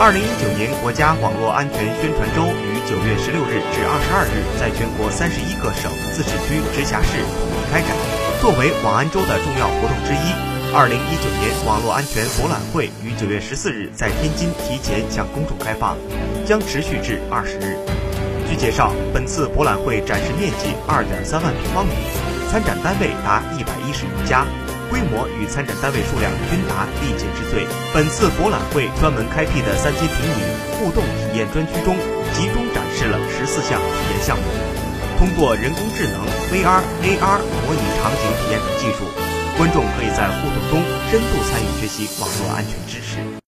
二零一九年国家网络安全宣传周于九月十六日至二十二日在全国三十一个省、自治区、直辖市统一开展。作为网安周的重要活动之一，二零一九年网络安全博览会于九月十四日在天津提前向公众开放，将持续至二十日。据介绍，本次博览会展示面积二点三万平方米，参展单位达一百一十余家。规模与参展单位数量均达历届。本次博览会专门开辟的三阶平米互动体验专区中，集中展示了十四项体验项目。通过人工智能、VR、AR 模拟场景体验等技术，观众可以在互动中深度参与学习网络安全知识。